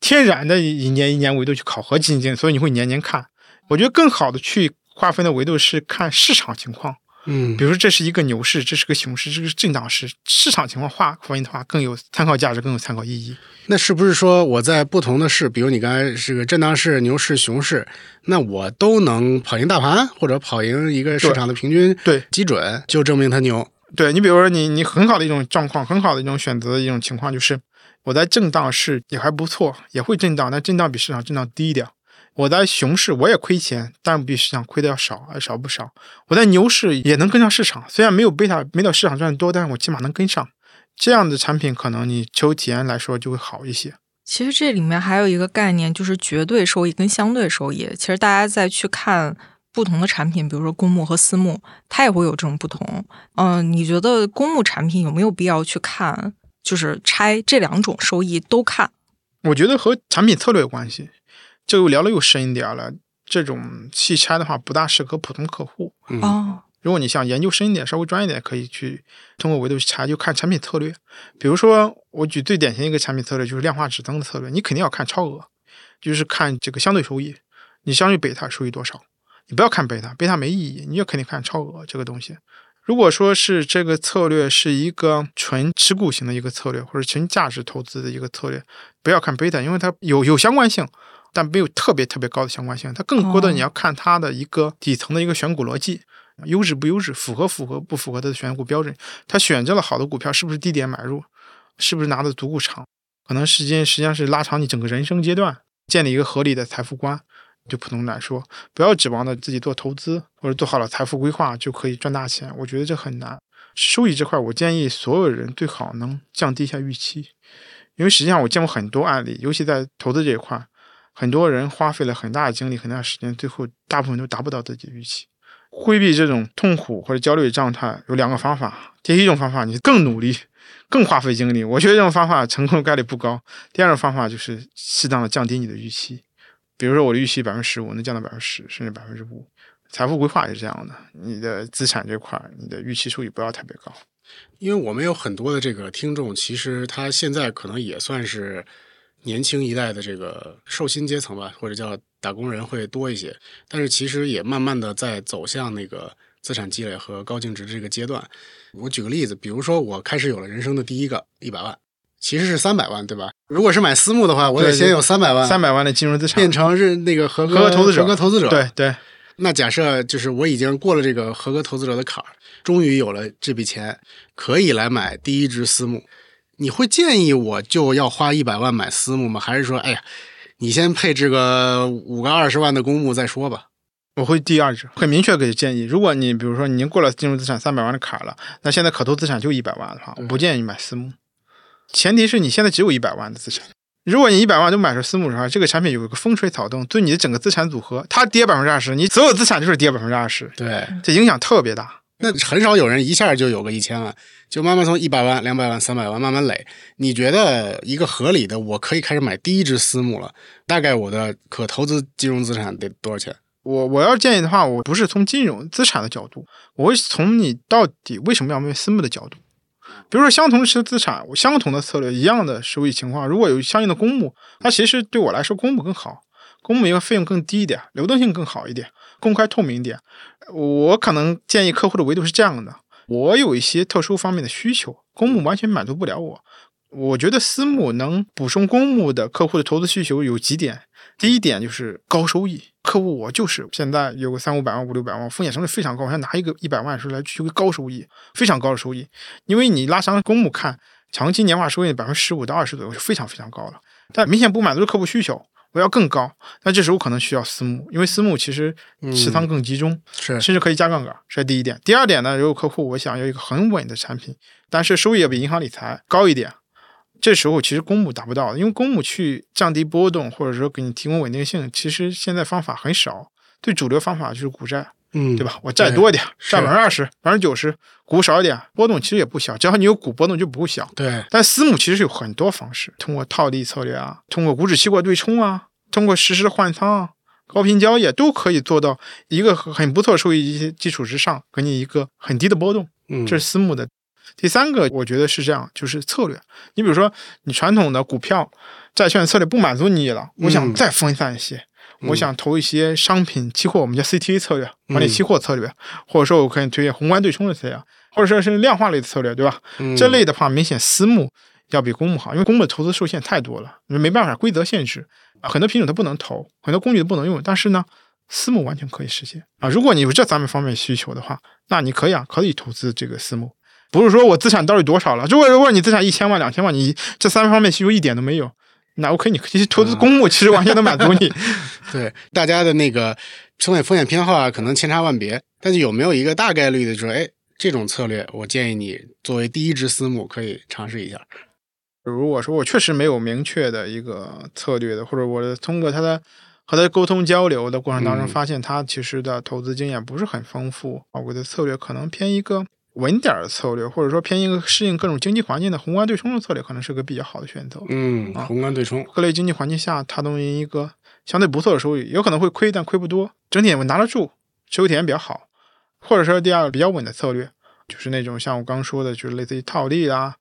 天然的一年一年维度去考核基金经理，所以你会年年看。我觉得更好的去。划分的维度是看市场情况，嗯，比如说这是一个牛市，这是个熊市，这个震荡市，市场情况划分的话更有参考价值，更有参考意义。那是不是说我在不同的市，比如你刚才是个震荡市、牛市、熊市，那我都能跑赢大盘，或者跑赢一个市场的平均对基准，就证明它牛？对你，比如说你你很好的一种状况，很好的一种选择的一种情况，就是我在震荡市也还不错，也会震荡，但震荡比市场震荡低一点。我在熊市我也亏钱，但比市场亏的要少，少不少。我在牛市也能跟上市场，虽然没有贝塔没到市场赚的多，但是我起码能跟上。这样的产品可能你求体验来说就会好一些。其实这里面还有一个概念，就是绝对收益跟相对收益。其实大家再去看不同的产品，比如说公募和私募，它也会有这种不同。嗯，你觉得公募产品有没有必要去看？就是拆这两种收益都看？我觉得和产品策略有关系。这又聊了又深一点了。这种细拆的话，不大适合普通客户。哦，如果你想研究深一点、稍微专业点，可以去通过维度去拆，就看产品策略。比如说，我举最典型一个产品策略，就是量化指增的策略。你肯定要看超额，就是看这个相对收益。你相对贝塔收益多少？你不要看贝塔，贝塔没意义。你就肯定看超额这个东西。如果说是这个策略是一个纯持股型的一个策略，或者纯价值投资的一个策略，不要看贝塔，因为它有有相关性。但没有特别特别高的相关性，它更多的你要看它的一个底层的一个选股逻辑，优质不优质，符合符合不符合它的选股标准。它选择了好的股票，是不是低点买入，是不是拿的足够长？可能时间实际上是拉长你整个人生阶段，建立一个合理的财富观。就普通来说，不要指望着自己做投资或者做好了财富规划就可以赚大钱，我觉得这很难。收益这块，我建议所有人最好能降低一下预期，因为实际上我见过很多案例，尤其在投资这一块。很多人花费了很大的精力、很大的时间，最后大部分都达不到自己的预期。规避这种痛苦或者焦虑的状态有两个方法：第一种方法，你更努力、更花费精力，我觉得这种方法成功概率不高；第二种方法就是适当的降低你的预期，比如说我的预期百分之十五，能降到百分之十，甚至百分之五。财富规划也是这样的，你的资产这块，你的预期收益不要特别高。因为我们有很多的这个听众，其实他现在可能也算是。年轻一代的这个受薪阶层吧，或者叫打工人会多一些，但是其实也慢慢的在走向那个资产积累和高净值这个阶段。我举个例子，比如说我开始有了人生的第一个一百万，其实是三百万，对吧？如果是买私募的话，我得先有三百万，三百万的金融资产变成是那个合格投资者，合格投资者。对对。那假设就是我已经过了这个合格投资者的坎儿，终于有了这笔钱，可以来买第一只私募。你会建议我就要花一百万买私募吗？还是说，哎呀，你先配置个五个二十万的公募再说吧？我会第二者，很明确给建议。如果你比如说你已经过了金融资产三百万的坎了，那现在可投资产就一百万的话，我不建议你买私募。前提是你现在只有一百万的资产，如果你一百万都买成私募的话，这个产品有一个风吹草动，对你的整个资产组合，它跌百分之二十，你所有资产就是跌百分之二十，对，这影响特别大。那很少有人一下就有个一千万，就慢慢从一百万、两百万、三百万慢慢累。你觉得一个合理的，我可以开始买第一只私募了？大概我的可投资金融资产得多少钱？我我要建议的话，我不是从金融资产的角度，我会从你到底为什么要买私募的角度。比如说，相同的资产，我相同的策略，一样的收益情况，如果有相应的公募，那其实对我来说，公募更好，公募因为费用更低一点，流动性更好一点，公开透明一点。我可能建议客户的维度是这样的：我有一些特殊方面的需求，公募完全满足不了我。我觉得私募能补充公募的客户的投资需求有几点。第一点就是高收益，客户我就是现在有个三五百万、五六百万，风险成本非常高，我想拿一个一百万出来求个高收益，非常高的收益。因为你拉长公募看，长期年化收益百分之十五到二十左右是非常非常高了，但明显不满足客户需求，我要更高。那这时候可能需要私募，因为私募其实持仓更集中，是甚至可以加杠杆，这是第一点。第二点呢，如果客户我想要一个很稳的产品，但是收益要比银行理财高一点。这时候其实公募达不到，因为公募去降低波动，或者说给你提供稳定性，其实现在方法很少。最主流方法就是股债，嗯，对吧？我债多一点，占百分之二十、百分之九十，股少一点，波动其实也不小。只要你有股，波动就不会小。对。但私募其实有很多方式，通过套利策略啊，通过股指期货对冲啊，通过实时换仓啊、高频交易，都可以做到一个很不错收益基基础之上，给你一个很低的波动。嗯，这是私募的。第三个，我觉得是这样，就是策略。你比如说，你传统的股票、债券策略不满足你了，我想再分散一些，我想投一些商品期货，我们叫 CTA 策略，管理期货策略，或者说我可以推荐宏观对冲的策略，或者说是量化类的策略，对吧？这类的话，明显私募要比公募好，因为公募的投资受限太多了，没办法，规则限制，很多品种它不能投，很多工具都不能用。但是呢，私募完全可以实现啊！如果你有这三方面需求的话，那你可以啊，可以投资这个私募。不是说我资产到底多少了？如果如果你资产一千万、两千万，你这三方面需求一点都没有，那 OK，你其实投资公募其实完全能满足你。对，大家的那个风险风险偏好啊，可能千差万别，但是有没有一个大概率的说，哎，这种策略，我建议你作为第一只私募可以尝试一下。如果说我确实没有明确的一个策略的，或者我通过他的和他沟通交流的过程当中，发现他其实的投资经验不是很丰富啊，我的策略可能偏一个。稳点的策略，或者说偏一个适应各种经济环境的宏观对冲的策略，可能是个比较好的选择。嗯，宏观对冲，各类经济环境下，它都有一个相对不错的收益，有可能会亏，但亏不多，整体我拿得住，持有体验比较好。或者说第二个比较稳的策略，就是那种像我刚说的，就是类似于套利啊。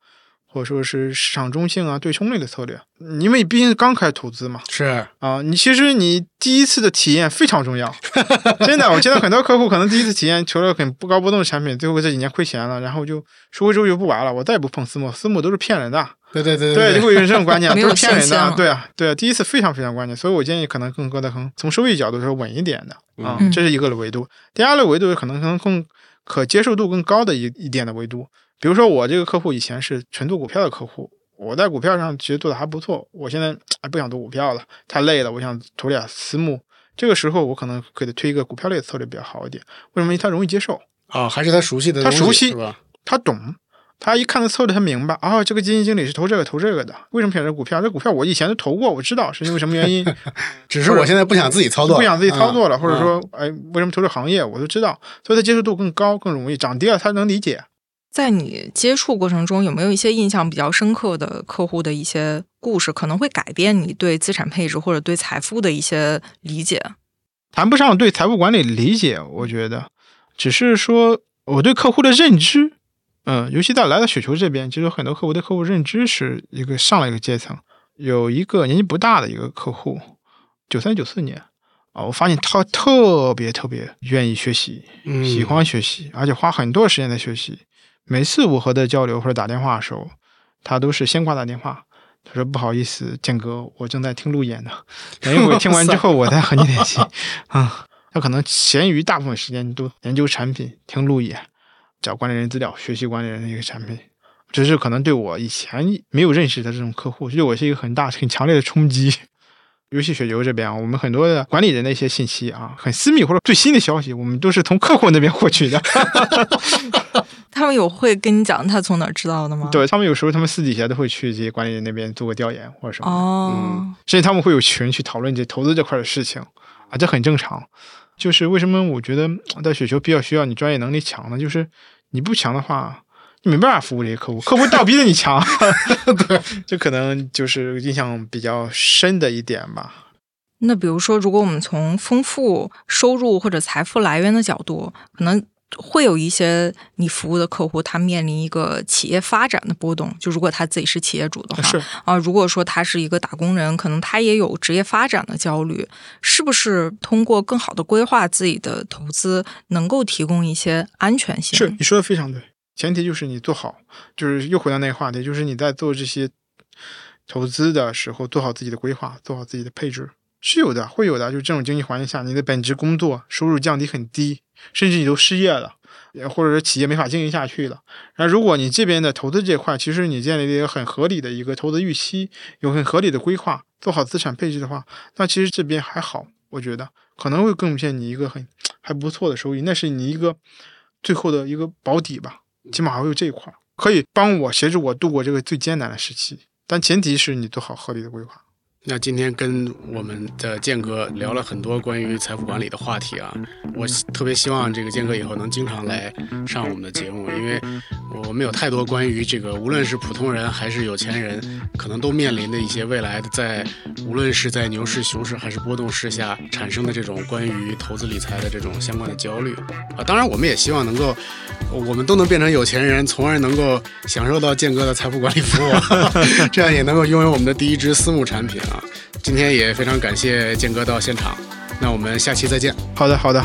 或者说是市场中性啊，对冲类的策略，因为毕竟刚开始投资嘛，是。啊，你其实你第一次的体验非常重要，真的，我见到很多客户可能第一次体验求了很不高波动的产品，最后这几年亏钱了，然后就赎回之后就不玩了，我再也不碰私募，私募都是骗人的，对对对。对，就会有这种观念，都是骗人的，对啊对啊，第一次非常非常关键，所以我建议可能更多的从从收益角度说稳一点的啊，这是一个维度，第二个维度可能可能更可接受度更高的一一点的维度，比如说我这个客户以前是纯做股票的客户。我在股票上其实做的还不错，我现在哎不想做股票了，太累了，我想投点私募。这个时候我可能给他推一个股票类的策略比较好一点。为什么？他容易接受啊，还是他熟悉的，他熟悉是吧？他懂，他一看到策略，他明白啊，这个基金经理是投这个投这个的。为什么选择股票？这股票我以前都投过，我知道是因为什么原因。只是我现在不想自己操作，不想自己操作了，或者说哎，为什么投这行业我都知道，所以他接受度更高，更容易涨跌了他能理解。在你接触过程中，有没有一些印象比较深刻的客户的一些故事，可能会改变你对资产配置或者对财富的一些理解？谈不上对财富管理理解，我觉得只是说我对客户的认知，嗯，尤其在来到雪球这边，其实很多客户对客户认知是一个上了一个阶层。有一个年纪不大的一个客户，九三九四年啊，我发现他特别特别愿意学习，喜欢学习，而且花很多时间在学习。每次我和他交流或者打电话的时候，他都是先挂断电话。他说：“不好意思，建哥，我正在听路演呢。等一会儿听完之后，我再和你联系。”啊，他可能闲余大部分时间都研究产品、听路演、找管理人资料、学习管理人的一个产品。这是可能对我以前没有认识的这种客户，对我是一个很大、很强烈的冲击。游戏雪球这边啊，我们很多的管理人的一些信息啊，很私密或者最新的消息，我们都是从客户那边获取的。他们有会跟你讲他从哪儿知道的吗？对他们有时候他们私底下都会去这些管理人那边做个调研或者什么的，哦，甚至他们会有群去讨论这投资这块的事情啊，这很正常。就是为什么我觉得呃在雪球比较需要你专业能力强呢？就是你不强的话，你没办法服务这些客户，客户倒逼着你强，对，这可能就是印象比较深的一点吧。那比如说，如果我们从丰富收入或者财富来源的角度，可能会有一些你服务的客户，他面临一个企业发展的波动。就如果他自己是企业主的话，是啊，如果说他是一个打工人，可能他也有职业发展的焦虑，是不是通过更好的规划自己的投资，能够提供一些安全性？是你说的非常对，前提就是你做好，就是又回到那个话题，就是你在做这些投资的时候，做好自己的规划，做好自己的配置，是有的，会有的。就这种经济环境下，你的本职工作收入降低很低，甚至你都失业了，也或者是企业没法经营下去了。然后，如果你这边的投资这块，其实你建立了一个很合理的一个投资预期，有很合理的规划，做好资产配置的话，那其实这边还好，我觉得可能会贡献你一个很还不错的收益，那是你一个最后的一个保底吧，起码还会有这一块，可以帮我协助我度过这个最艰难的时期，但前提是你做好合理的规划。那今天跟我们的建哥聊了很多关于财富管理的话题啊，我特别希望这个建哥以后能经常来上我们的节目，因为我们有太多关于这个无论是普通人还是有钱人，可能都面临的一些未来的在无论是在牛市、熊市还是波动市下产生的这种关于投资理财的这种相关的焦虑啊。当然，我们也希望能够我们都能变成有钱人，从而能够享受到建哥的财富管理服务，这样也能够拥有我们的第一支私募产品啊。今天也非常感谢建哥到现场，那我们下期再见。好的，好的。